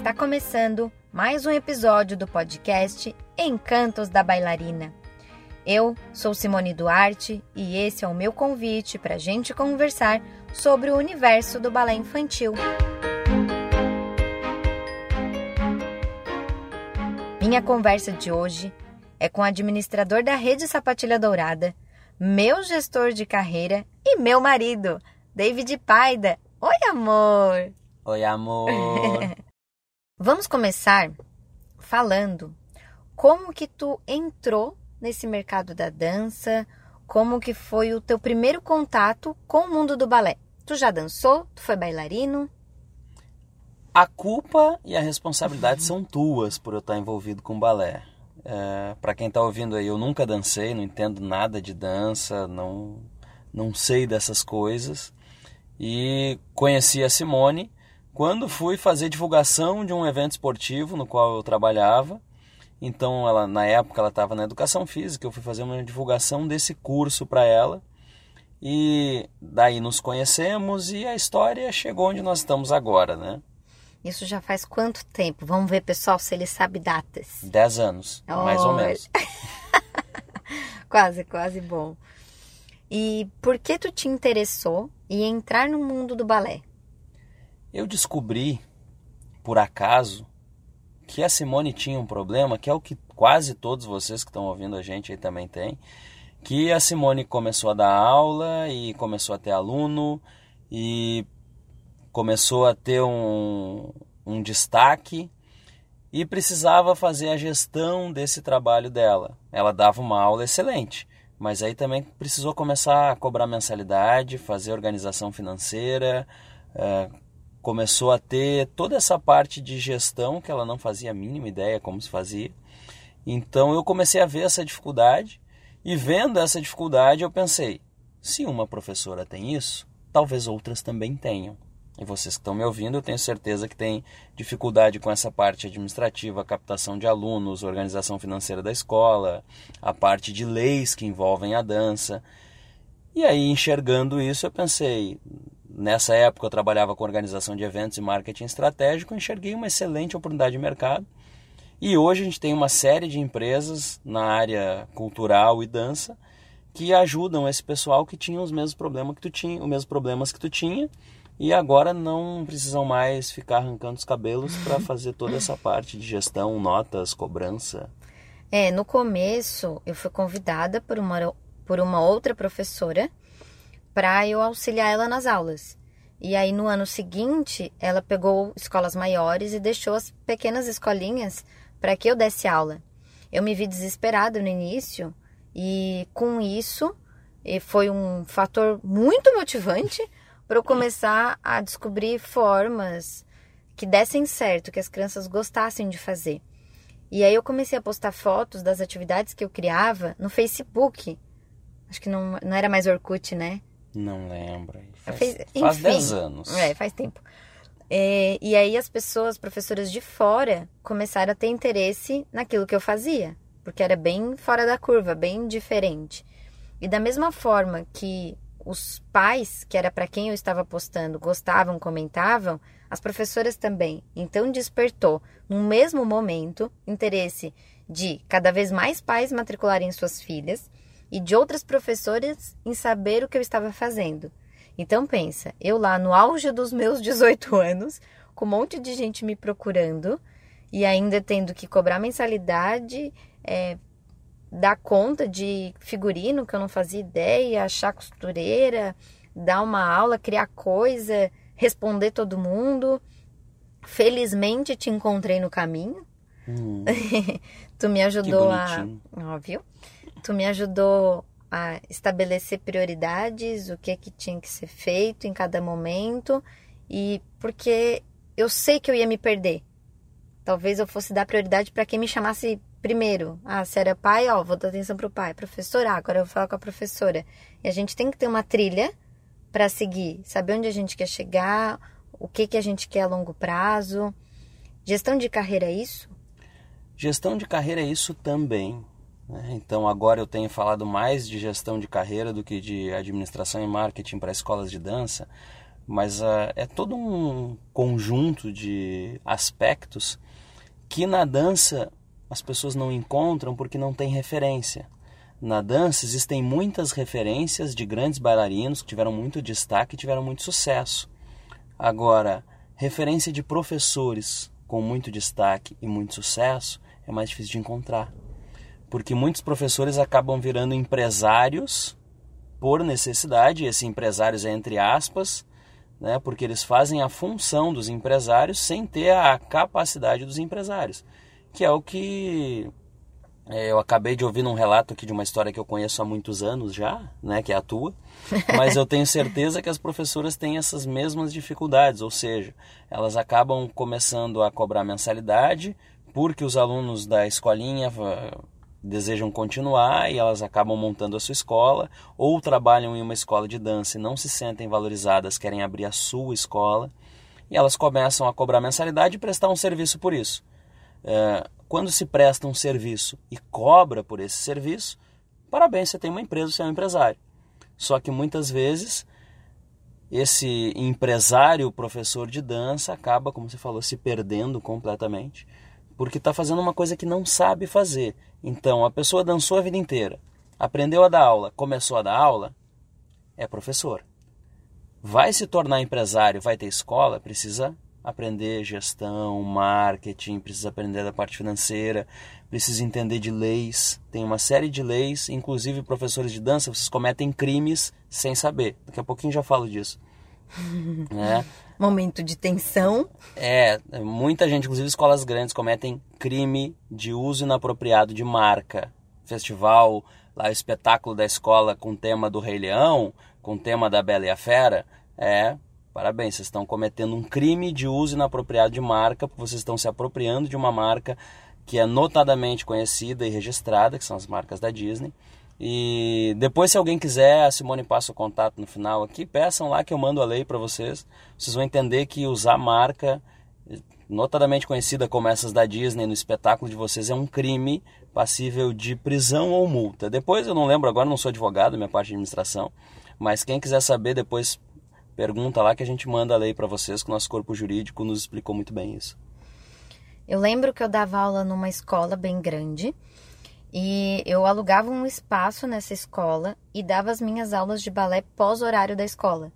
Está começando mais um episódio do podcast Encantos da Bailarina. Eu sou Simone Duarte e esse é o meu convite para a gente conversar sobre o universo do balé infantil. Minha conversa de hoje é com o administrador da Rede Sapatilha Dourada, meu gestor de carreira e meu marido, David Paida. Oi, amor! Oi, amor! Vamos começar falando como que tu entrou nesse mercado da dança, como que foi o teu primeiro contato com o mundo do balé. Tu já dançou? Tu foi bailarino? A culpa e a responsabilidade são tuas por eu estar envolvido com balé. É, para quem está ouvindo aí, eu nunca dancei, não entendo nada de dança, não, não sei dessas coisas. E conheci a Simone quando fui fazer divulgação de um evento esportivo no qual eu trabalhava. Então, ela na época ela estava na educação física, eu fui fazer uma divulgação desse curso para ela. E daí nos conhecemos e a história chegou onde nós estamos agora, né? Isso já faz quanto tempo? Vamos ver, pessoal, se ele sabe datas. Dez anos, oh. mais ou menos. quase, quase bom. E por que tu te interessou em entrar no mundo do balé? Eu descobri, por acaso, que a Simone tinha um problema, que é o que quase todos vocês que estão ouvindo a gente aí também têm, que a Simone começou a dar aula e começou a ter aluno e começou a ter um, um destaque e precisava fazer a gestão desse trabalho dela. Ela dava uma aula excelente, mas aí também precisou começar a cobrar mensalidade, fazer organização financeira, é, começou a ter toda essa parte de gestão que ela não fazia a mínima ideia como se fazia. Então eu comecei a ver essa dificuldade e vendo essa dificuldade eu pensei, se uma professora tem isso, talvez outras também tenham. E vocês que estão me ouvindo, eu tenho certeza que tem dificuldade com essa parte administrativa, captação de alunos, organização financeira da escola, a parte de leis que envolvem a dança. E aí, enxergando isso, eu pensei, nessa época eu trabalhava com organização de eventos e marketing estratégico, enxerguei uma excelente oportunidade de mercado. E hoje a gente tem uma série de empresas na área cultural e dança que ajudam esse pessoal que tinha os mesmos problemas que tu tinha, os mesmos problemas que tu tinha e agora não precisam mais ficar arrancando os cabelos para fazer toda essa parte de gestão, notas, cobrança. É, no começo eu fui convidada por uma, por uma outra professora para eu auxiliar ela nas aulas. E aí no ano seguinte ela pegou escolas maiores e deixou as pequenas escolinhas para que eu desse aula. Eu me vi desesperada no início e com isso foi um fator muito motivante para eu começar a descobrir formas que dessem certo, que as crianças gostassem de fazer. E aí eu comecei a postar fotos das atividades que eu criava no Facebook. Acho que não, não era mais Orkut, né? Não lembro. Faz, fez, faz 10 anos. É, faz tempo. É, e aí as pessoas, professoras de fora, começaram a ter interesse naquilo que eu fazia. Porque era bem fora da curva, bem diferente. E da mesma forma que os pais, que era para quem eu estava postando, gostavam, comentavam, as professoras também. Então despertou, no mesmo momento, interesse de cada vez mais pais matricularem suas filhas e de outras professoras em saber o que eu estava fazendo. Então pensa, eu lá no auge dos meus 18 anos, com um monte de gente me procurando e ainda tendo que cobrar mensalidade, é, dar conta de figurino que eu não fazia ideia, achar costureira, dar uma aula, criar coisa, responder todo mundo. Felizmente te encontrei no caminho. Hum, tu me ajudou a, óbvio. Tu me ajudou a estabelecer prioridades, o que que tinha que ser feito em cada momento e porque eu sei que eu ia me perder. Talvez eu fosse dar prioridade para quem me chamasse primeiro, ah, se era pai, ó, vou dar atenção pro pai. Professora, ah, agora eu vou falar com a professora. E a gente tem que ter uma trilha para seguir, saber onde a gente quer chegar, o que que a gente quer a longo prazo. Gestão de carreira é isso? Gestão de carreira é isso também. Né? Então agora eu tenho falado mais de gestão de carreira do que de administração e marketing para escolas de dança, mas uh, é todo um conjunto de aspectos que na dança as pessoas não encontram porque não tem referência. Na dança existem muitas referências de grandes bailarinos que tiveram muito destaque e tiveram muito sucesso. Agora, referência de professores com muito destaque e muito sucesso é mais difícil de encontrar. Porque muitos professores acabam virando empresários por necessidade, e esse empresários é entre aspas, né, porque eles fazem a função dos empresários sem ter a capacidade dos empresários, que é o que é, eu acabei de ouvir um relato aqui de uma história que eu conheço há muitos anos já, né, que é a tua, mas eu tenho certeza que as professoras têm essas mesmas dificuldades, ou seja, elas acabam começando a cobrar mensalidade porque os alunos da escolinha desejam continuar e elas acabam montando a sua escola ou trabalham em uma escola de dança e não se sentem valorizadas, querem abrir a sua escola e elas começam a cobrar mensalidade e prestar um serviço por isso. É, quando se presta um serviço e cobra por esse serviço, parabéns, você tem uma empresa, você é um empresário. Só que muitas vezes esse empresário, professor de dança, acaba, como você falou, se perdendo completamente porque está fazendo uma coisa que não sabe fazer. Então, a pessoa dançou a vida inteira, aprendeu a dar aula, começou a dar aula, é professor. Vai se tornar empresário, vai ter escola, precisa aprender gestão, marketing, precisa aprender da parte financeira, precisa entender de leis. Tem uma série de leis, inclusive professores de dança, vocês cometem crimes sem saber. Daqui a pouquinho já falo disso. né? Momento de tensão. É, muita gente, inclusive escolas grandes, cometem crime de uso inapropriado de marca. Festival, lá o espetáculo da escola com tema do Rei Leão, com tema da Bela e a Fera. É, parabéns, vocês estão cometendo um crime de uso inapropriado de marca, porque vocês estão se apropriando de uma marca que é notadamente conhecida e registrada, que são as marcas da Disney. E depois, se alguém quiser, a Simone passa o contato no final aqui. Peçam lá que eu mando a lei para vocês. Vocês vão entender que usar marca, notadamente conhecida como essas da Disney, no espetáculo de vocês, é um crime passível de prisão ou multa. Depois, eu não lembro agora, não sou advogado, minha parte de administração. Mas quem quiser saber, depois pergunta lá que a gente manda a lei para vocês, que o nosso corpo jurídico nos explicou muito bem isso. Eu lembro que eu dava aula numa escola bem grande e eu alugava um espaço nessa escola e dava as minhas aulas de balé pós-horário da escola.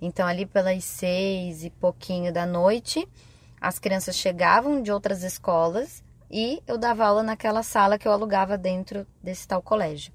Então, ali pelas seis e pouquinho da noite, as crianças chegavam de outras escolas e eu dava aula naquela sala que eu alugava dentro desse tal colégio.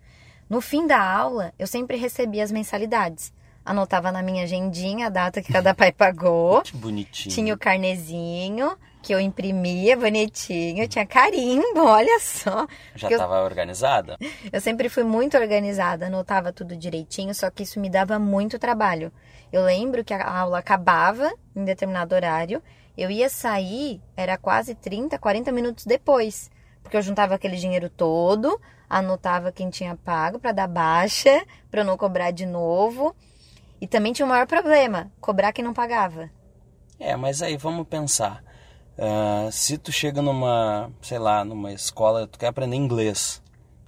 No fim da aula, eu sempre recebia as mensalidades. Anotava na minha agendinha a data que cada pai pagou. Que bonitinho. Tinha o carnezinho que eu imprimia bonitinho, tinha carimbo, olha só. Já estava organizada? Eu sempre fui muito organizada, anotava tudo direitinho, só que isso me dava muito trabalho. Eu lembro que a aula acabava em determinado horário, eu ia sair, era quase 30, 40 minutos depois, porque eu juntava aquele dinheiro todo, anotava quem tinha pago para dar baixa, para não cobrar de novo. E também tinha o maior problema, cobrar quem não pagava. É, mas aí vamos pensar. Uh, se tu chega numa, sei lá, numa escola, tu quer aprender inglês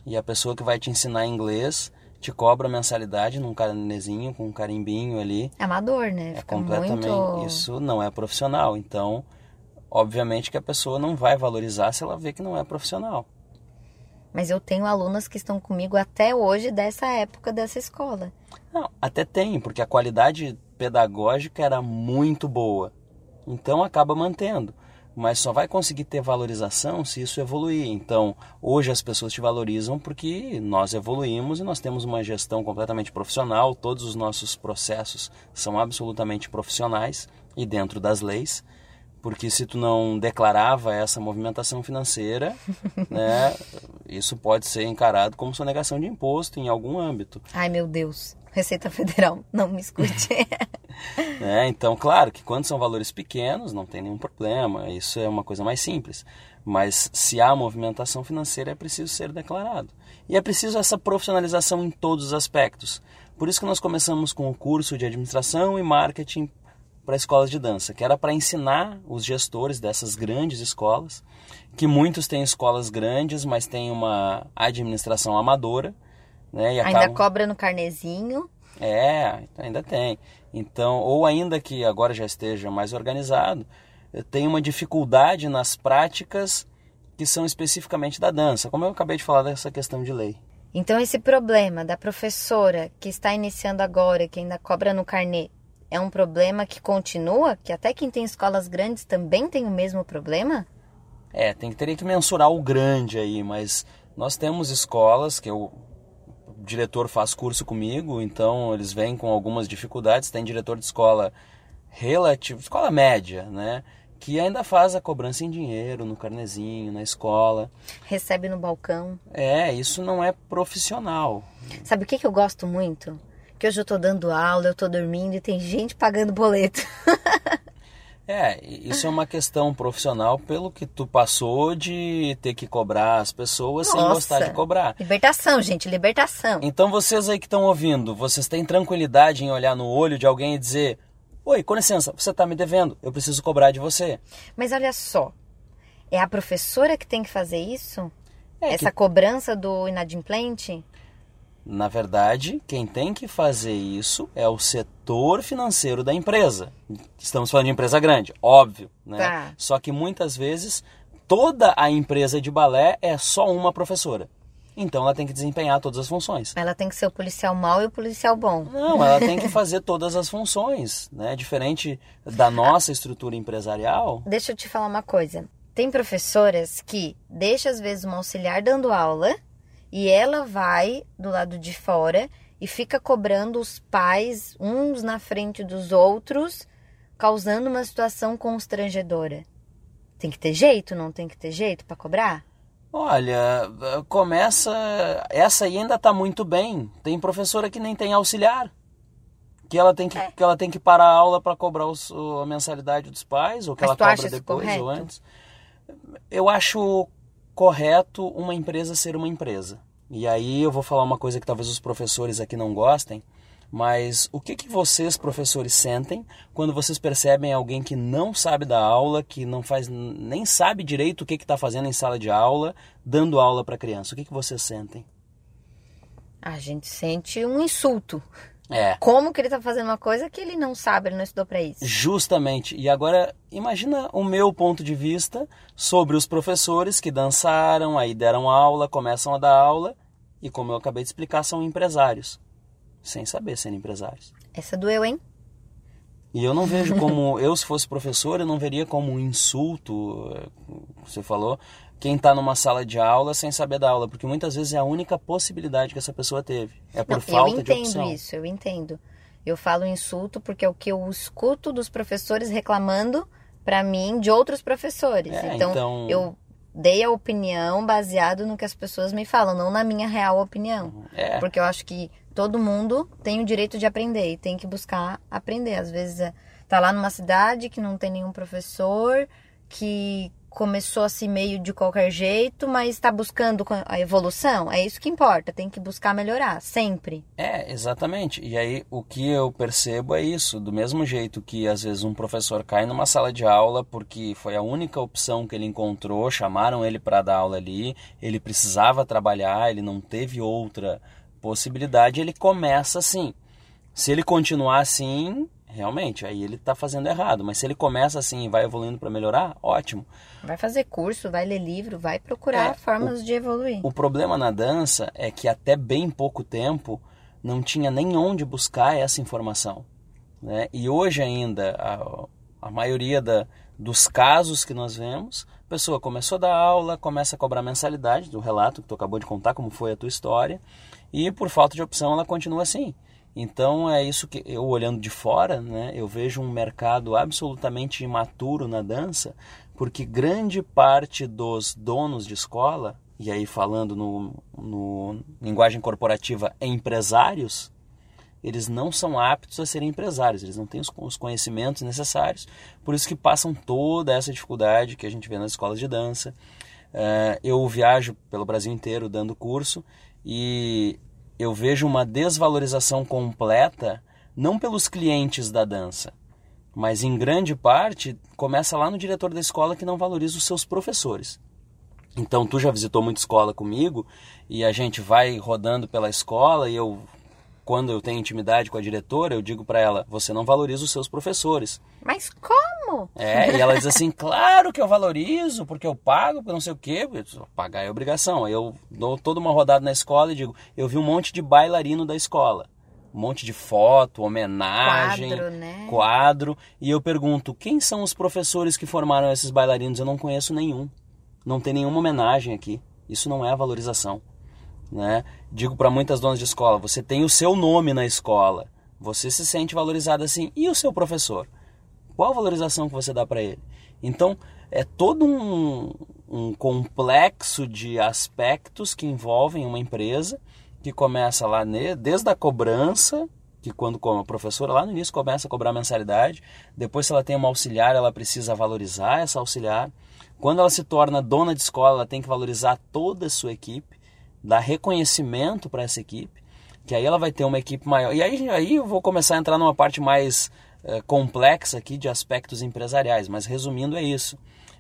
e a pessoa que vai te ensinar inglês te cobra mensalidade num carnezinho com um carimbinho ali. É amador, né? É Fica é completamente. Muito... Isso não é profissional. Então, obviamente que a pessoa não vai valorizar se ela vê que não é profissional. Mas eu tenho alunas que estão comigo até hoje dessa época dessa escola. Não, até tem, porque a qualidade pedagógica era muito boa. Então acaba mantendo mas só vai conseguir ter valorização se isso evoluir. Então, hoje as pessoas te valorizam porque nós evoluímos e nós temos uma gestão completamente profissional, todos os nossos processos são absolutamente profissionais e dentro das leis. Porque se tu não declarava essa movimentação financeira, né, isso pode ser encarado como sonegação de imposto em algum âmbito. Ai, meu Deus. Receita Federal, não me escute. é, então, claro que quando são valores pequenos, não tem nenhum problema, isso é uma coisa mais simples. Mas se há movimentação financeira, é preciso ser declarado. E é preciso essa profissionalização em todos os aspectos. Por isso que nós começamos com o curso de administração e marketing para escolas de dança, que era para ensinar os gestores dessas grandes escolas, que muitos têm escolas grandes, mas têm uma administração amadora, né? Ainda cobra no carnezinho. É, ainda tem. Então, ou ainda que agora já esteja mais organizado, tem uma dificuldade nas práticas que são especificamente da dança, como eu acabei de falar dessa questão de lei. Então, esse problema da professora que está iniciando agora, que ainda cobra no carnê, é um problema que continua? Que até quem tem escolas grandes também tem o mesmo problema? É, tem que teria que mensurar o grande aí, mas nós temos escolas que eu, diretor faz curso comigo, então eles vêm com algumas dificuldades. Tem diretor de escola relativo, escola média, né? Que ainda faz a cobrança em dinheiro, no carnezinho, na escola. Recebe no balcão. É, isso não é profissional. Sabe o que, que eu gosto muito? Que hoje eu tô dando aula, eu tô dormindo e tem gente pagando boleto. É, isso é uma questão profissional pelo que tu passou de ter que cobrar as pessoas Nossa, sem gostar de cobrar. Libertação, gente, libertação. Então vocês aí que estão ouvindo, vocês têm tranquilidade em olhar no olho de alguém e dizer: Oi, com licença, você está me devendo, eu preciso cobrar de você. Mas olha só, é a professora que tem que fazer isso? É Essa que- cobrança do inadimplente? Na verdade, quem tem que fazer isso é o setor financeiro da empresa. Estamos falando de empresa grande, óbvio, né? Tá. Só que muitas vezes toda a empresa de balé é só uma professora. Então ela tem que desempenhar todas as funções. Ela tem que ser o policial mau e o policial bom. Não, ela tem que fazer todas as funções, né? Diferente da nossa estrutura empresarial. Deixa eu te falar uma coisa. Tem professoras que deixam às vezes uma auxiliar dando aula e ela vai do lado de fora e fica cobrando os pais uns na frente dos outros, causando uma situação constrangedora. Tem que ter jeito, não tem que ter jeito para cobrar? Olha, começa. Essa aí ainda está muito bem. Tem professora que nem tem auxiliar. Que ela tem que, É. que, ela tem que parar a aula para cobrar os- a mensalidade dos pais, ou que Mas ela cobra depois ou correto? antes. Eu acho correto uma empresa ser uma empresa. E aí eu vou falar uma coisa que talvez os professores aqui não gostem, mas o que, que vocês, professores, sentem quando vocês percebem alguém que não sabe dar aula, que não faz nem sabe direito o que está fazendo em sala de aula, dando aula para criança? O que, que vocês sentem? A gente sente um insulto. É, Como que ele tá fazendo uma coisa que ele não sabe, ele não estudou para isso? Justamente. E agora, imagina o meu ponto de vista sobre os professores que dançaram, aí deram aula, começam a dar aula, e como eu acabei de explicar, são empresários. Sem saber serem empresários. Essa doeu, hein? E eu não vejo como, eu se fosse professor, eu não veria como um insulto, eh, você falou, quem está numa sala de aula sem saber dar aula, porque muitas vezes é a única possibilidade que essa pessoa teve. É por Não, falta eu de entendo opção. isso, eu entendo. Eu falo insulto porque é o que eu escuto dos professores reclamando para mim de outros professores. É, então, então- eu dei a opinião baseado no que as pessoas me falam, não na minha real opinião. É. Porque eu acho que todo mundo tem o direito de aprender e tem que buscar aprender. Às vezes é, tá lá numa cidade que não tem nenhum professor, que começou assim meio de qualquer jeito, mas está buscando a evolução. É isso que importa, tem que buscar melhorar, sempre. É, exatamente. E aí o que eu percebo é isso. Do mesmo jeito que às vezes um professor cai numa sala de aula porque foi a única opção que ele encontrou, chamaram ele para dar aula ali, ele precisava trabalhar, ele não teve outra possibilidade, ele começa assim. Se ele continuar assim, realmente, aí ele está fazendo errado. Mas se ele começa assim e vai evoluindo para melhorar, ótimo. Vai fazer curso, vai ler livro, vai procurar É, formas de evoluir. O problema na dança é que até bem pouco tempo não tinha nem onde buscar essa informação. Né? E hoje ainda, a, a maioria da, dos casos que nós vemos, a pessoa começou a dar aula, começa a cobrar mensalidade do relato que tu acabou de contar, como foi a tua história, e por falta de opção ela continua assim. Então é isso que eu olhando de fora, né, eu vejo um mercado absolutamente imaturo na dança, porque grande parte dos donos de escola, e aí falando no, no linguagem corporativa, empresários, eles não são aptos a serem empresários, eles não têm os, os conhecimentos necessários, por isso que passam toda essa dificuldade que a gente vê nas escolas de dança. Eh, eu viajo pelo Brasil inteiro dando curso e eu vejo uma desvalorização completa, não pelos clientes da dança, mas em grande parte começa lá no diretor da escola que não valoriza os seus professores. Então tu já visitou muita escola comigo e a gente vai rodando pela escola e eu quando eu tenho intimidade com a diretora, eu digo para ela: você não valoriza os seus professores. Mas como? É, e ela diz assim: claro que eu valorizo, porque eu pago, porque não sei o quê. Pagar é obrigação. Aí eu dou toda uma rodada na escola e digo: eu vi um monte de bailarino da escola. Um monte de foto, homenagem, Quadro, né? quadro. E eu pergunto: quem são os professores que formaram esses bailarinos? Eu não conheço nenhum. Não tem nenhuma homenagem aqui. Isso não é valorização. Né? Digo para muitas donas de escola: você tem o seu nome na escola, você se sente valorizado assim. E o seu professor? Qual a valorização que você dá para ele? Então, é todo um, um complexo de aspectos que envolvem uma empresa que começa lá ne- desde a cobrança, que quando como a professora lá no início começa a cobrar mensalidade, depois se ela tem uma auxiliar, ela precisa valorizar essa auxiliar. Quando ela se torna dona de escola, ela tem que valorizar toda a sua equipe, dar reconhecimento para essa equipe, que aí ela vai ter uma equipe maior. E aí, aí eu vou começar a entrar numa parte mais eh, complexa aqui de aspectos empresariais, mas resumindo é isso.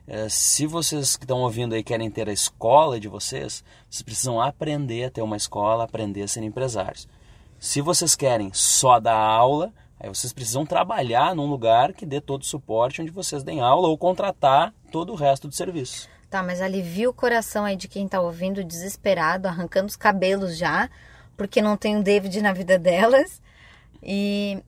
Eh, se vocês que estão ouvindo aí querem ter a escola de vocês, vocês precisam aprender a ter uma escola, aprender a ser empresários. Se vocês querem só dar aula, aí vocês precisam trabalhar num lugar que dê todo o suporte onde vocês deem aula ou contratar todo o resto do serviço. Tá, mas alivia o coração aí de quem tá ouvindo desesperado, arrancando os cabelos já, porque não tem um David na vida delas e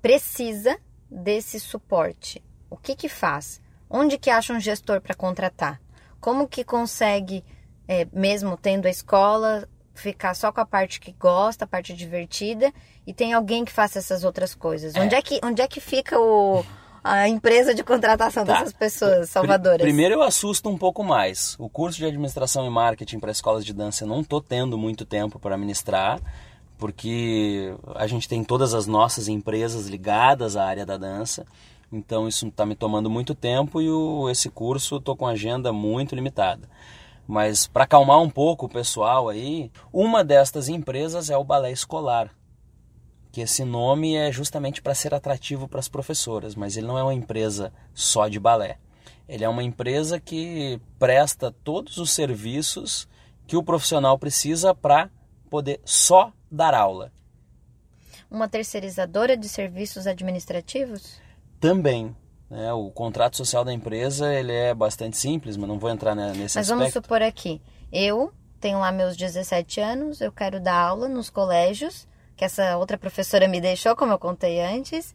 precisa desse suporte. O que que faz? Onde que acha um gestor para contratar? Como que consegue, é, mesmo tendo a escola, ficar só com a parte que gosta, a parte divertida, e tem alguém que faça essas outras coisas? É. Onde, é que, onde é que fica o, a empresa de contratação Tá. dessas pessoas salvadoras? Pri- Primeiro eu assusto um pouco mais. O curso de administração e marketing para escolas de dança eu não estou tendo muito tempo para ministrar, porque a gente tem todas as nossas empresas ligadas à área da dança. Então isso está me tomando muito tempo e o, esse curso estou com agenda muito limitada. Mas para acalmar um pouco o pessoal aí, uma destas empresas é o Balé Escolar, que esse nome é justamente para ser atrativo para as professoras, mas ele não é uma empresa só de balé. Ele é uma empresa que presta todos os serviços que o profissional precisa para poder só dar aula. Uma terceirizadora de serviços administrativos? Também, né, o contrato social da empresa ele é bastante simples, mas não vou entrar ne- nesse Mas vamos aspecto. supor aqui, eu tenho lá meus 17 anos, eu quero dar aula nos colégios, que essa outra professora me deixou, como eu contei antes.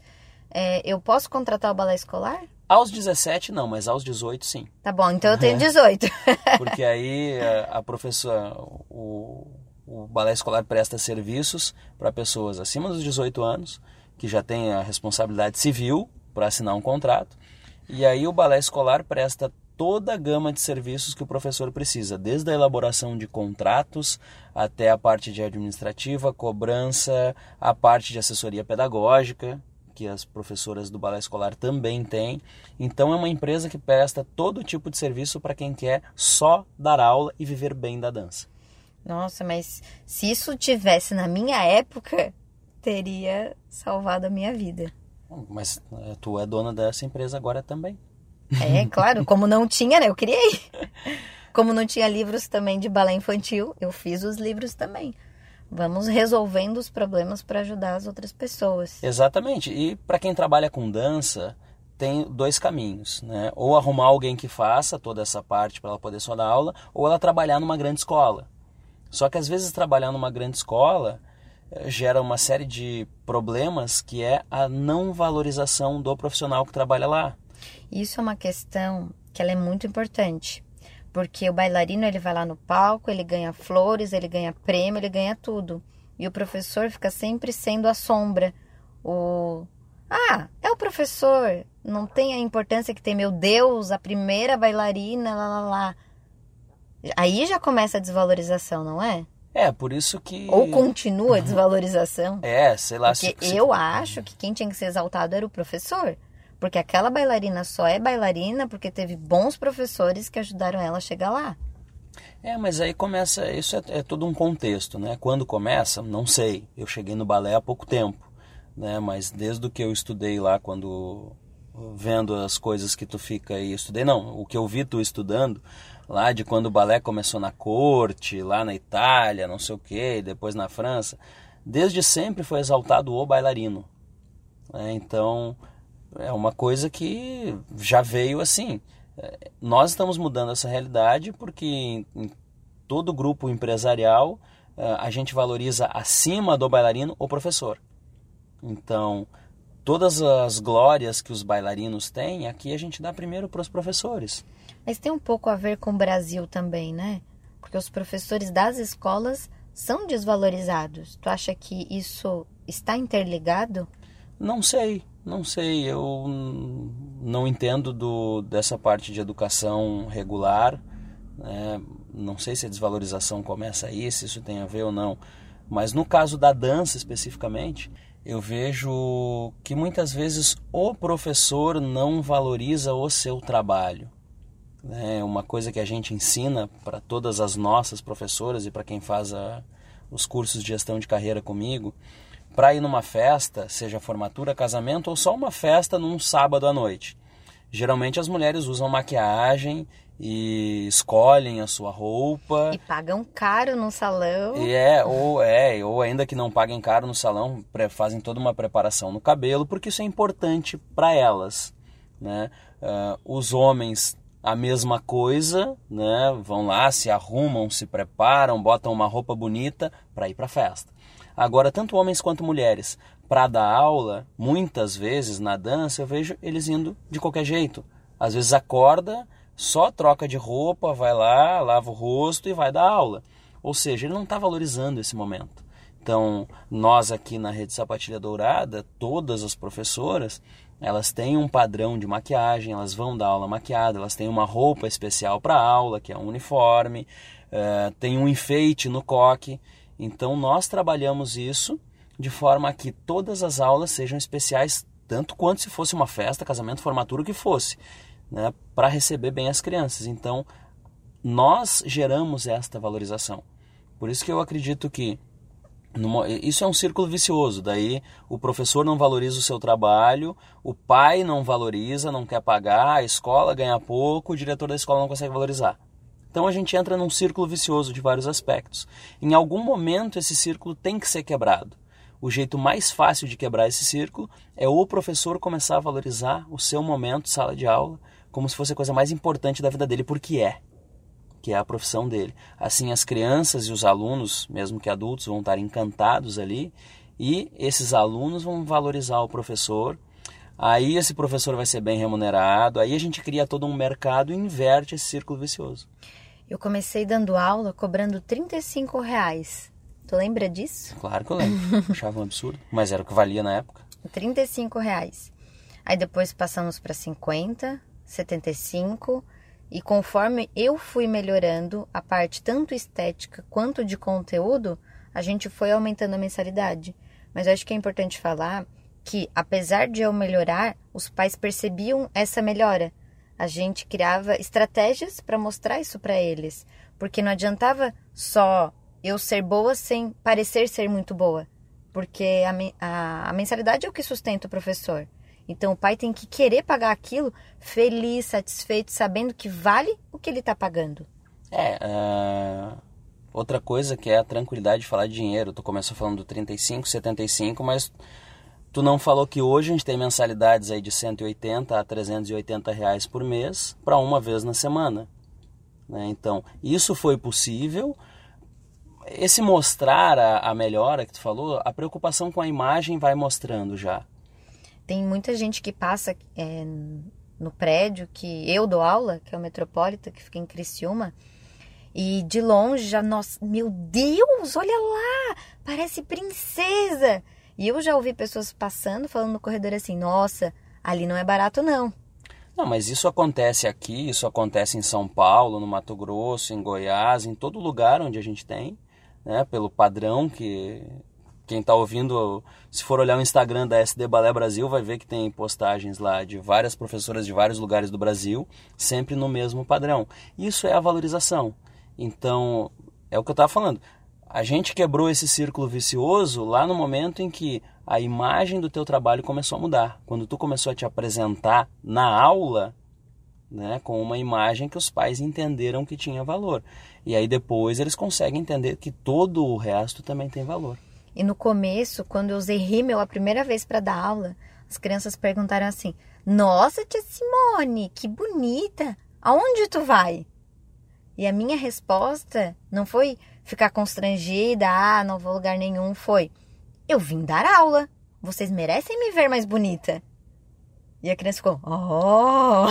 É, eu posso contratar o balé escolar? Aos 17 não, mas aos 18 sim. Tá bom, então eu tenho 18. Porque aí a, a professora, o, o balé escolar presta serviços para pessoas acima dos 18 anos, que já têm a responsabilidade civil para assinar um contrato. E aí o balé escolar presta toda a gama de serviços que o professor precisa, desde a elaboração de contratos até a parte de administrativa, cobrança, a parte de assessoria pedagógica, que as professoras do balé escolar também têm. Então é uma empresa que presta todo tipo de serviço para quem quer só dar aula e viver bem da dança. Nossa, mas se isso tivesse na minha época, teria salvado a minha vida. Mas eh, tu é dona dessa empresa agora também. É, claro, como não tinha, né? Eu criei. Como não tinha livros também de balé infantil, eu fiz os livros também. Vamos resolvendo os problemas para ajudar as outras pessoas. Exatamente. E para quem trabalha com dança, tem dois caminhos, né? Ou arrumar alguém que faça toda essa parte para ela poder só dar aula, ou ela trabalhar numa grande escola. Só que às vezes trabalhar numa grande escola eh, gera uma série de problemas que é a não valorização do profissional que trabalha lá. Isso é uma questão que ela é muito importante, porque o bailarino ele vai lá no palco, ele ganha flores, ele ganha prêmio, ele ganha tudo. E o professor fica sempre sendo a sombra. O Ah, é o professor, não tem a importância que tem, meu Deus, a primeira bailarina, lá lá lá. Aí já começa a desvalorização, não é? É, por isso que Ou continua a desvalorização. É, sei lá, Porque se, se- eu acho que quem tinha que ser exaltado era o professor. Porque aquela bailarina só é bailarina porque teve bons professores que ajudaram ela a chegar lá. É, mas aí começa, isso é, é todo um contexto, né? Quando começa, não sei. Eu cheguei no balé há pouco tempo, né? Mas desde que eu estudei lá, quando vendo as coisas que tu fica aí, estudei não, o que eu vi tu estudando lá de quando o balé começou na corte, lá na Itália, não sei o que, depois na França, desde sempre foi exaltado o bailarino. Né? Então, é uma coisa que já veio assim. É, nós estamos mudando essa realidade porque em todo grupo empresarial é, a gente valoriza acima do bailarino o professor. Então, todas as glórias que os bailarinos têm, aqui a gente dá primeiro para os professores. Mas tem um pouco a ver com o Brasil também, né? Porque os professores das escolas são desvalorizados. Tu acha que isso está interligado? Não sei, não sei. Eu não entendo do, dessa parte de educação regular. Né? Não sei se a desvalorização começa aí, se isso tem a ver ou não. Mas no caso da dança especificamente, eu vejo que muitas vezes o professor não valoriza o seu trabalho. É uma coisa que a gente ensina para todas as nossas professoras e para quem faz a, os cursos de gestão de carreira comigo, para ir numa festa, seja formatura, casamento ou só uma festa num sábado à noite. Geralmente as mulheres usam maquiagem e escolhem a sua roupa. E pagam caro no salão. E é, ou é, ou ainda que não paguem caro no salão, fazem toda uma preparação no cabelo, porque isso é importante para elas. Né? Uh, os homens a mesma coisa, né? Vão lá, se arrumam, se preparam, botam uma roupa bonita para ir para a festa. Agora, tanto homens quanto mulheres, para dar aula, muitas vezes na dança eu vejo eles indo de qualquer jeito. Às vezes acorda, só troca de roupa, vai lá, lava o rosto e vai dar aula. Ou seja, ele não está valorizando esse momento. Então, nós aqui na Rede Sapatilha Dourada, todas as professoras, elas têm um padrão de maquiagem, elas vão dar aula maquiada, elas têm uma roupa especial para aula, que é um uniforme, uh, tem um enfeite no coque. Então nós trabalhamos isso de forma que todas as aulas sejam especiais, tanto quanto se fosse uma festa, casamento, formatura, o que fosse, né, para receber bem as crianças. Então nós geramos esta valorização. Por isso que eu acredito que isso é um círculo vicioso. Daí o professor não valoriza o seu trabalho, o pai não valoriza, não quer pagar, a escola ganha pouco, o diretor da escola não consegue valorizar. Então a gente entra num círculo vicioso de vários aspectos. Em algum momento esse círculo tem que ser quebrado. O jeito mais fácil de quebrar esse círculo é o professor começar a valorizar o seu momento, sala de aula, como se fosse a coisa mais importante da vida dele, porque é que é a profissão dele. Assim, as crianças e os alunos, mesmo que adultos, vão estar encantados ali e esses alunos vão valorizar o professor. Aí esse professor vai ser bem remunerado, aí a gente cria todo um mercado e inverte esse círculo vicioso. Eu comecei dando aula cobrando 35 reais. Tu lembra disso? Claro que eu lembro. Achava um absurdo, mas era o que valia na época. 35 reais. Aí depois passamos para 50, 75 e conforme eu fui melhorando a parte tanto estética quanto de conteúdo, a gente foi aumentando a mensalidade. Mas eu acho que é importante falar que, apesar de eu melhorar, os pais percebiam essa melhora. A gente criava estratégias para mostrar isso para eles, porque não adiantava só eu ser boa sem parecer ser muito boa, porque a, a, a mensalidade é o que sustenta o professor. Então o pai tem que querer pagar aquilo feliz, satisfeito, sabendo que vale o que ele está pagando. É, uh, outra coisa que é a tranquilidade de falar de dinheiro. Tu começou falando do 35, 75, mas tu não falou que hoje a gente tem mensalidades aí de 180 a 380 reais por mês para uma vez na semana. Né? Então, isso foi possível. Esse mostrar a, a melhora que tu falou, a preocupação com a imagem vai mostrando já. Tem muita gente que passa é, no prédio que eu dou aula, que é o Metropolita, que fica em Criciúma, e de longe já, nossa, meu Deus, olha lá, parece princesa. E eu já ouvi pessoas passando, falando no corredor assim, nossa, ali não é barato não. Não, mas isso acontece aqui, isso acontece em São Paulo, no Mato Grosso, em Goiás, em todo lugar onde a gente tem, né, pelo padrão que quem está ouvindo, se for olhar o Instagram da SD Balé Brasil, vai ver que tem postagens lá de várias professoras de vários lugares do Brasil, sempre no mesmo padrão. Isso é a valorização. Então, é o que eu estava falando. A gente quebrou esse círculo vicioso lá no momento em que a imagem do teu trabalho começou a mudar. Quando tu começou a te apresentar na aula, né, com uma imagem que os pais entenderam que tinha valor. E aí depois eles conseguem entender que todo o resto também tem valor. E no começo, quando eu usei rímel a primeira vez para dar aula, as crianças perguntaram assim: Nossa, tia Simone, que bonita! Aonde tu vai? E a minha resposta não foi ficar constrangida, ah, não vou lugar nenhum, foi: Eu vim dar aula. Vocês merecem me ver mais bonita. E a criança ficou: Oh!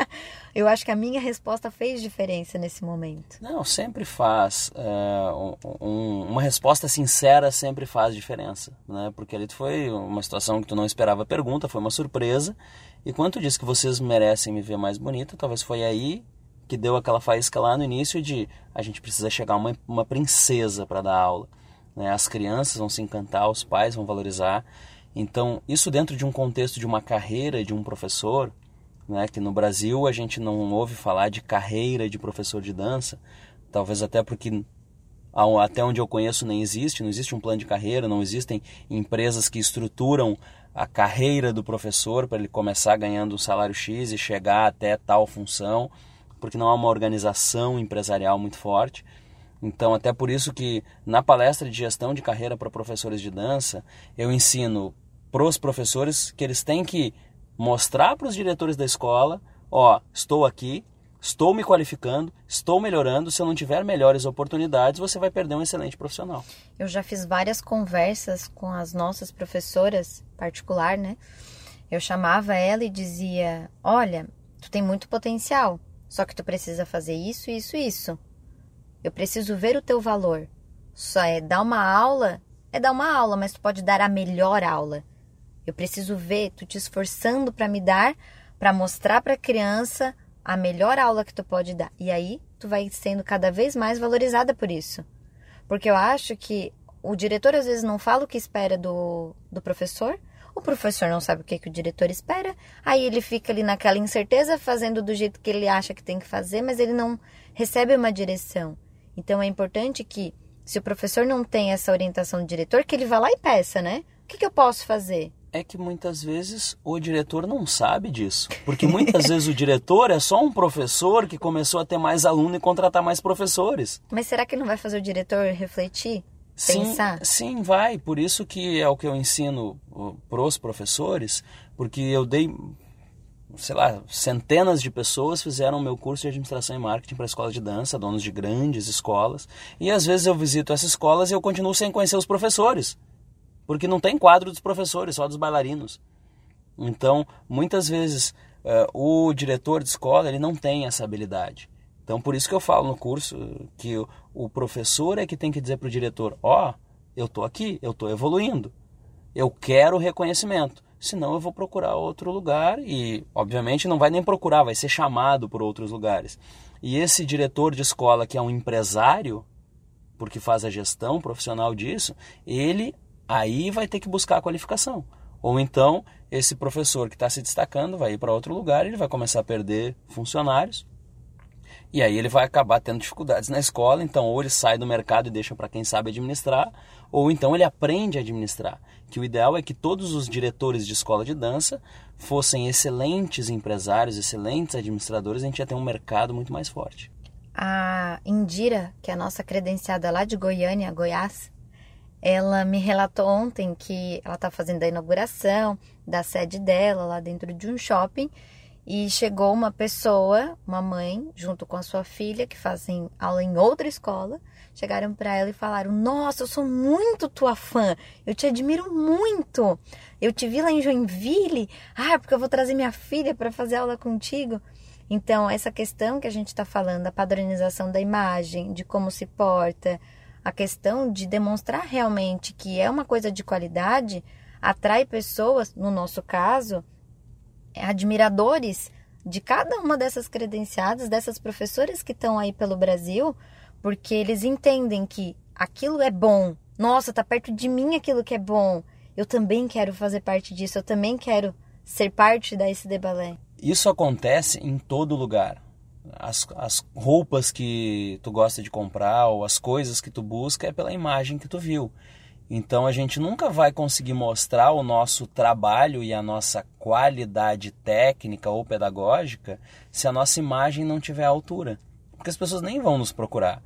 Eu acho que a minha resposta fez diferença nesse momento. Não, sempre faz. É, um, uma resposta sincera sempre faz diferença, né? Porque ali foi uma situação que tu não esperava a pergunta, foi uma surpresa. E quando tu disse que vocês merecem me ver mais bonita, talvez foi aí que deu aquela faísca lá no início de a gente precisa chegar uma, uma princesa para dar aula. Né? As crianças vão se encantar, os pais vão valorizar. Então, isso dentro de um contexto de uma carreira de um professor, né, que no Brasil a gente não ouve falar de carreira de professor de dança, talvez até porque até onde eu conheço nem existe, não existe um plano de carreira, não existem empresas que estruturam a carreira do professor para ele começar ganhando um salário X e chegar até tal função, porque não há uma organização empresarial muito forte. Então, até por isso que na palestra de gestão de carreira para professores de dança, eu ensino para os professores que eles têm que mostrar para os diretores da escola, ó, estou aqui, estou me qualificando, estou melhorando. Se eu não tiver melhores oportunidades, você vai perder um excelente profissional. Eu já fiz várias conversas com as nossas professoras particular, né? Eu chamava ela e dizia: "Olha, tu tem muito potencial, só que tu precisa fazer isso, isso, isso. Eu preciso ver o teu valor. Só é dar uma aula, é dar uma aula, mas tu pode dar a melhor aula. Eu preciso ver tu te esforçando para me dar, para mostrar para a criança a melhor aula que tu pode dar. E aí tu vai sendo cada vez mais valorizada por isso. Porque eu acho que o diretor às vezes não fala o que espera do, do professor, o professor não sabe o que, que o diretor espera, aí ele fica ali naquela incerteza, fazendo do jeito que ele acha que tem que fazer, mas ele não recebe uma direção. Então é importante que, se o professor não tem essa orientação do diretor, que ele vá lá e peça, né? O que, que eu posso fazer? é que muitas vezes o diretor não sabe disso. Porque muitas vezes o diretor é só um professor que começou a ter mais aluno e contratar mais professores. Mas será que não vai fazer o diretor refletir? Sim, pensar? sim, vai. Por isso que é o que eu ensino para os professores, porque eu dei, sei lá, centenas de pessoas fizeram o meu curso de administração e marketing para escolas de dança, donos de grandes escolas, e às vezes eu visito essas escolas e eu continuo sem conhecer os professores porque não tem quadro dos professores, só dos bailarinos. Então, muitas vezes, uh, o diretor de escola ele não tem essa habilidade. Então, por isso que eu falo no curso que o, professor é que tem que dizer para o diretor: ó, oh, eu estou aqui, eu estou evoluindo, eu quero reconhecimento. Senão eu vou procurar outro lugar e, obviamente, não vai nem procurar, vai ser chamado por outros lugares. E esse diretor de escola que é um empresário, porque faz a gestão profissional disso, ele aí vai ter que buscar a qualificação. Ou então, esse professor que está se destacando vai ir para outro lugar, ele vai começar a perder funcionários, e aí ele vai acabar tendo dificuldades na escola, então ou ele sai do mercado e deixa para quem sabe administrar, ou então ele aprende a administrar. Que o ideal é que todos os diretores de escola de dança fossem excelentes empresários, excelentes administradores, a gente ia ter um mercado muito mais forte. A Indira, que é a nossa credenciada lá de Goiânia, Goiás, ela me relatou ontem que ela está fazendo a inauguração da sede dela lá dentro de um shopping e chegou uma pessoa, uma mãe, junto com a sua filha, que fazem aula em outra escola, chegaram para ela e falaram: Nossa, eu sou muito tua fã, eu te admiro muito. Eu te vi lá em Joinville, ah, porque eu vou trazer minha filha para fazer aula contigo. Então, essa questão que a gente está falando, a padronização da imagem, de como se porta, a questão de demonstrar realmente que é uma coisa de qualidade atrai pessoas, no nosso caso, admiradores de cada uma dessas credenciadas, dessas professoras que estão aí pelo Brasil, porque eles entendem que aquilo é bom. Nossa, tá perto de mim aquilo que é bom. Eu também quero fazer parte disso, eu também quero ser parte da SD Ballet. Isso acontece em todo lugar as, as roupas que tu gosta de comprar ou as coisas que tu busca é pela imagem que tu viu. Então a gente nunca vai conseguir mostrar o nosso trabalho e a nossa qualidade técnica ou pedagógica se a nossa imagem não tiver altura. Porque as pessoas nem vão nos procurar.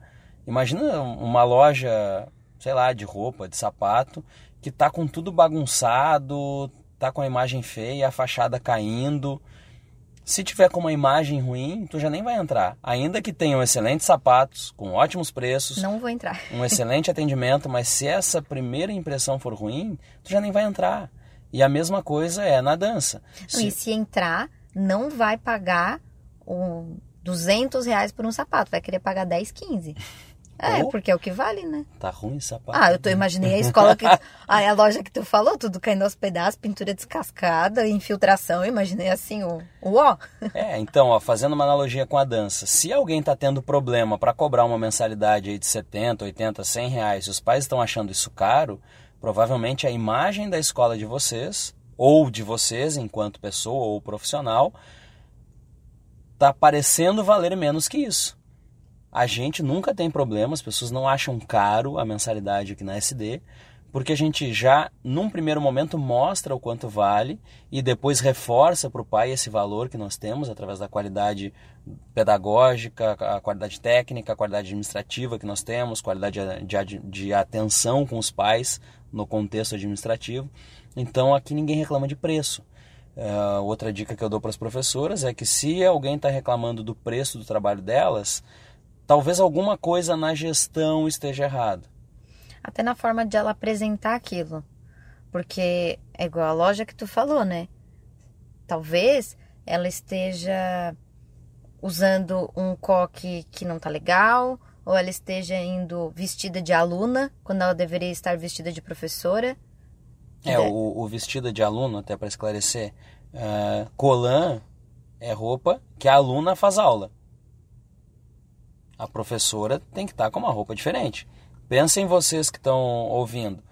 Imagina uma loja, sei lá, de roupa, de sapato, que tá com tudo bagunçado, tá com a imagem feia, a fachada caindo. Se tiver com uma imagem ruim, tu já nem vai entrar. Ainda que tenham excelentes sapatos, com ótimos preços. Não vou entrar. um excelente atendimento, mas se essa primeira impressão for ruim, tu já nem vai entrar. E a mesma coisa é na dança. Não, E se entrar, não vai pagar o 200 reais por um sapato, vai querer pagar 10, 15. É, Ou- porque é o que vale, né? Tá ruim esse sapato. Ah, eu tô imaginei a escola que. ah, a loja que tu falou, tudo caindo aos pedaços, pintura descascada, infiltração. Eu imaginei assim o, o ó. É, então, ó, fazendo uma analogia com a dança, se alguém está tendo problema para cobrar uma mensalidade aí de 70, 80, 100 reais e os pais estão achando isso caro, provavelmente a imagem da escola de vocês, ou de vocês enquanto pessoa ou profissional, está parecendo valer menos que isso. A gente nunca tem problema, as pessoas não acham caro a mensalidade aqui na SD, porque a gente já, num primeiro momento, mostra o quanto vale e depois reforça para o pai esse valor que nós temos através da qualidade pedagógica, a qualidade técnica, a qualidade administrativa que nós temos, qualidade de, de atenção com os pais no contexto administrativo. Então aqui ninguém reclama de preço. Uh, outra dica que eu dou para as professoras é que se alguém está reclamando do preço do trabalho delas, talvez alguma coisa na gestão esteja errada. Até na forma de ela apresentar aquilo. Porque é igual a loja que tu falou, né? Talvez ela esteja usando um coque que não tá legal, ou ela esteja indo vestida de aluna, quando ela deveria estar vestida de professora. É, o, o vestido de aluno, até para esclarecer, uh, colã é roupa que a aluna faz aula. A professora tem que estar com uma roupa diferente. Pensem vocês que estão ouvindo,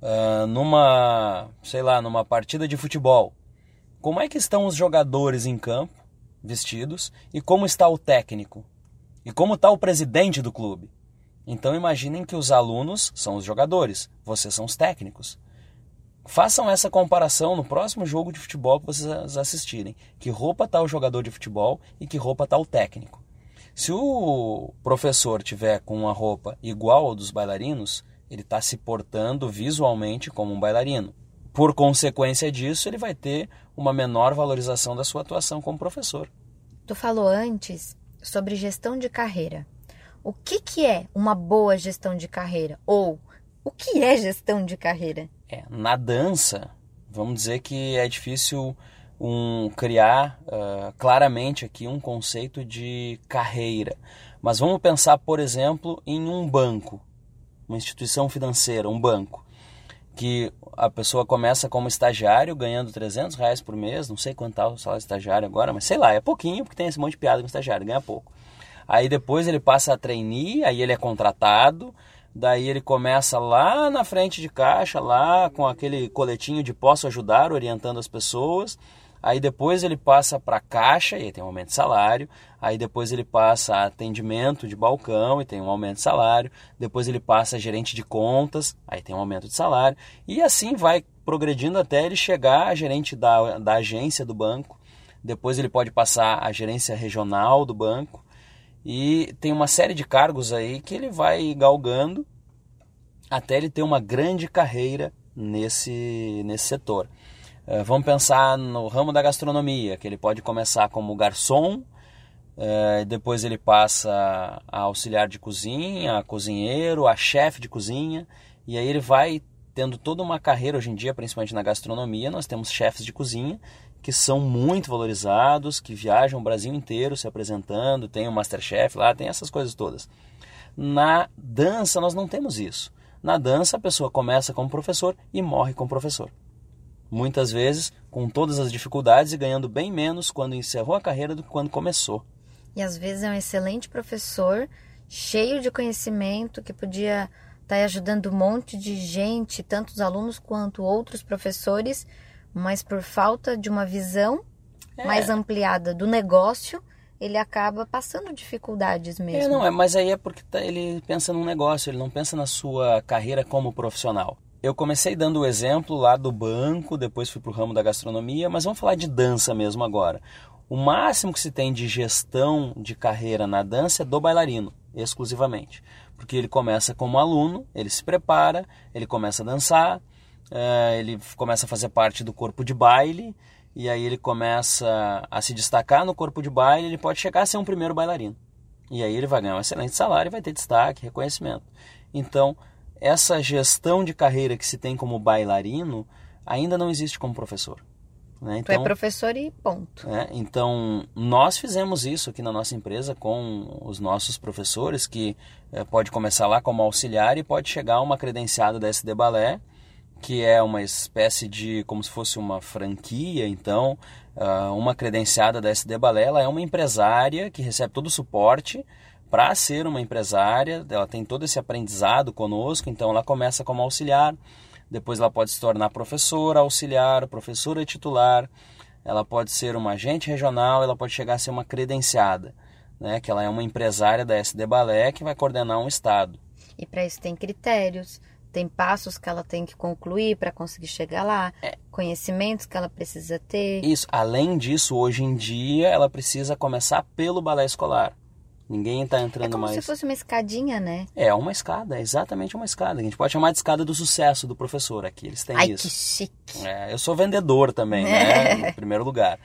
uh, numa, sei lá, numa partida de futebol. Como é que estão os jogadores em campo, vestidos, e como está o técnico? E como está o presidente do clube? Então imaginem que os alunos são os jogadores, vocês são os técnicos. Façam essa comparação no próximo jogo de futebol que vocês assistirem. Que roupa está o jogador de futebol e que roupa está o técnico. Se o professor tiver com uma roupa igual ao dos bailarinos, ele está se portando visualmente como um bailarino. Por consequência disso, ele vai ter uma menor valorização da sua atuação como professor. Tu falou antes sobre gestão de carreira. O que, que é uma boa gestão de carreira? Ou o que é gestão de carreira? É, na dança, vamos dizer que é difícil um, criar uh, claramente aqui um conceito de carreira. Mas vamos pensar, por exemplo, em um banco, uma instituição financeira, um banco, que a pessoa começa como estagiário ganhando 300 reais por mês, não sei quanto tá o salário estagiário agora, mas sei lá, é pouquinho porque tem esse monte de piada com estagiário, ganha pouco. Aí depois ele passa a trainee, aí ele é contratado, daí ele começa lá na frente de caixa, lá com aquele coletinho de posso ajudar, orientando as pessoas, Aí depois ele passa para caixa e aí tem um aumento de salário. Aí depois ele passa a atendimento de balcão e tem um aumento de salário. Depois ele passa a gerente de contas, aí tem um aumento de salário. E assim vai progredindo até ele chegar a gerente da, da agência do banco. Depois ele pode passar a gerência regional do banco. E tem uma série de cargos aí que ele vai galgando até ele ter uma grande carreira nesse, nesse setor. Uh, vamos pensar no ramo da gastronomia, que ele pode começar como garçom, uh, depois ele passa a auxiliar de cozinha, a cozinheiro, a chefe de cozinha, e aí ele vai tendo toda uma carreira hoje em dia, principalmente na gastronomia, nós temos chefes de cozinha que são muito valorizados, que viajam o Brasil inteiro se apresentando, tem o Masterchef lá, tem essas coisas todas. Na dança nós não temos isso. Na dança a pessoa começa como professor e morre como professor muitas vezes com todas as dificuldades e ganhando bem menos quando encerrou a carreira do que quando começou. E às vezes é um excelente professor, cheio de conhecimento, que podia estar tá ajudando um monte de gente, tanto os alunos quanto outros professores, mas por falta de uma visão é. mais ampliada do negócio, ele acaba passando dificuldades mesmo. É, não, é, mas aí é porque tá, ele pensa num negócio, ele não pensa na sua carreira como profissional. Eu comecei dando o exemplo lá do banco, depois fui para o ramo da gastronomia, mas vamos falar de dança mesmo agora. O máximo que se tem de gestão de carreira na dança é do bailarino. exclusivamente. Porque ele começa como aluno, ele se prepara, ele começa a dançar, é, ele começa a fazer parte do corpo de baile, e aí ele começa a se destacar no corpo de baile, ele pode chegar a ser um primeiro bailarino. E aí ele vai ganhar um excelente salário, vai ter destaque, reconhecimento. Então, essa gestão de carreira que se tem como bailarino ainda não existe como professor. Né? Então, tu é então, professor e ponto. É, então, nós fizemos isso aqui na nossa empresa com os nossos professores, que é, pode começar lá como auxiliar e pode chegar a uma credenciada da SD Balé, que é uma espécie de, como se fosse uma franquia, então, uh, uma credenciada da SD Balé, ela é uma empresária que recebe todo o suporte para ser uma empresária, ela tem todo esse aprendizado conosco, então ela começa como auxiliar, depois ela pode se tornar professora, auxiliar, professora titular, ela pode ser uma agente regional, ela pode chegar a ser uma credenciada, né, que ela é uma empresária da SD Balé que vai coordenar um estado. E para isso tem critérios, tem passos que ela tem que concluir para conseguir chegar lá, é. conhecimentos que ela precisa ter. Isso, além disso, hoje em dia ela precisa começar pelo balé escolar. Ninguém está entrando é como mais. se fosse uma escadinha, né? É uma escada, é exatamente uma escada. A gente pode chamar de escada do sucesso do professor aqui. Eles têm Ai, isso. que chique. É, eu sou vendedor também, né? em primeiro lugar.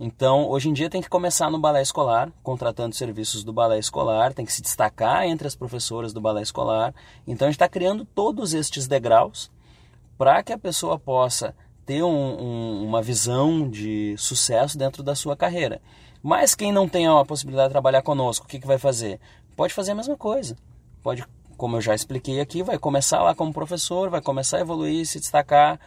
Então, hoje em dia tem que começar no balé escolar, contratando serviços do balé escolar, tem que se destacar entre as professoras do balé escolar. Então, a gente está criando todos estes degraus para que a pessoa possa ter um, um, uma visão de sucesso dentro da sua carreira. Mas quem não tem a possibilidade de trabalhar conosco, o que, que vai fazer? Pode fazer a mesma coisa. Pode, como eu já expliquei aqui, vai começar lá como professor, vai começar a evoluir, se destacar,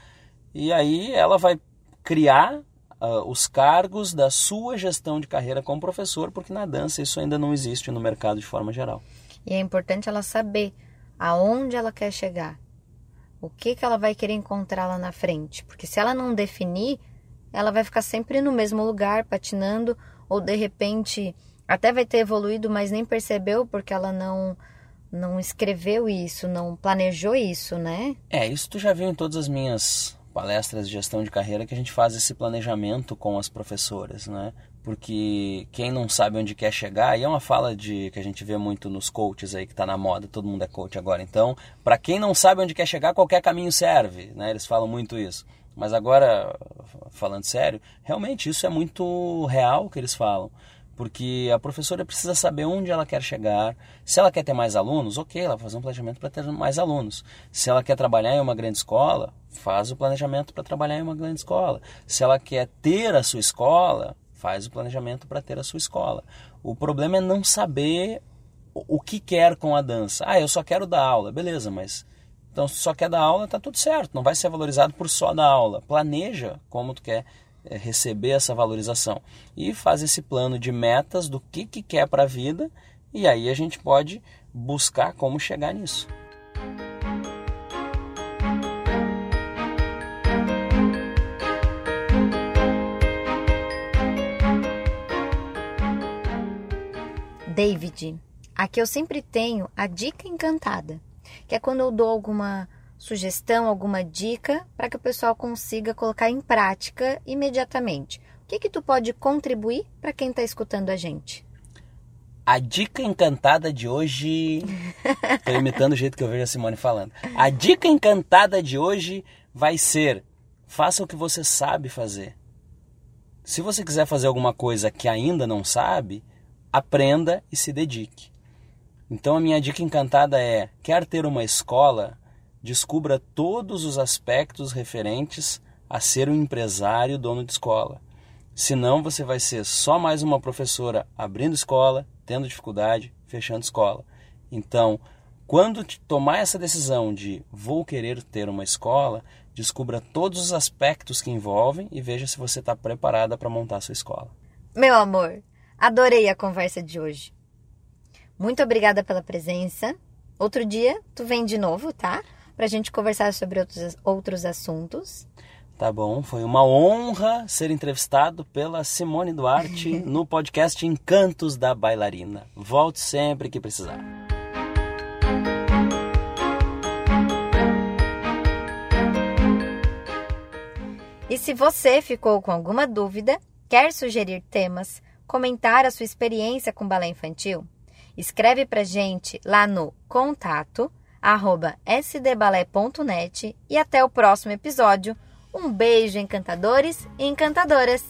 e aí ela vai criar uh, os cargos da sua gestão de carreira como professor, porque na dança isso ainda não existe no mercado de forma geral. E é importante ela saber aonde ela quer chegar, o que, que ela vai querer encontrar lá na frente, porque se ela não definir, ela vai ficar sempre no mesmo lugar, patinando, ou de repente até vai ter evoluído, mas nem percebeu porque ela não não escreveu isso, não planejou isso, né? É, isso tu já viu em todas as minhas palestras de gestão de carreira que a gente faz esse planejamento com as professoras, né? Porque quem não sabe onde quer chegar, e é uma fala de que a gente vê muito nos coaches aí que está na moda, todo mundo é coach agora. Então, para quem não sabe onde quer chegar, qualquer caminho serve, né? Eles falam muito isso. Mas agora, falando sério, realmente isso é muito real que eles falam. Porque a professora precisa saber onde ela quer chegar. Se ela quer ter mais alunos, ok, ela vai fazer um planejamento para ter mais alunos. Se ela quer trabalhar em uma grande escola, faz o planejamento para trabalhar em uma grande escola. Se ela quer ter a sua escola, faz o planejamento para ter a sua escola. O problema é não saber o que quer com a dança. Ah, eu só quero dar aula. Beleza, mas então, se só quer dar aula, tá tudo certo. Não vai ser valorizado por só dar aula. Planeja como tu quer eh, receber essa valorização e faz esse plano de metas do que que quer para a vida e aí a gente pode buscar como chegar nisso. David, aqui eu sempre tenho a dica encantada que é quando eu dou alguma sugestão, alguma dica para que o pessoal consiga colocar em prática imediatamente. O que que tu pode contribuir para quem está escutando a gente? A dica encantada de hoje. Estou imitando o jeito que eu vejo a Simone falando. A dica encantada de hoje vai ser: faça o que você sabe fazer. Se você quiser fazer alguma coisa que ainda não sabe, aprenda e se dedique. Então a minha dica encantada é: quer ter uma escola? Descubra todos os aspectos referentes a ser um empresário dono de escola. Senão você vai ser só mais uma professora abrindo escola, tendo dificuldade, fechando escola. Então, quando tomar essa decisão de vou querer ter uma escola, descubra todos os aspectos que envolvem e veja se você está preparada para montar sua escola. Meu amor, adorei a conversa de hoje. Muito obrigada pela presença. Outro dia tu vem de novo, tá? Pra gente conversar sobre outros, outros assuntos. Tá bom, foi uma honra ser entrevistado pela Simone Duarte no podcast Encantos da Bailarina. Volte sempre que precisar. E se você ficou com alguma dúvida, quer sugerir temas, comentar a sua experiência com balé infantil, Escreve pra gente lá no contato arroba sdbalé.net e até o próximo episódio. Um beijo, encantadores e encantadoras!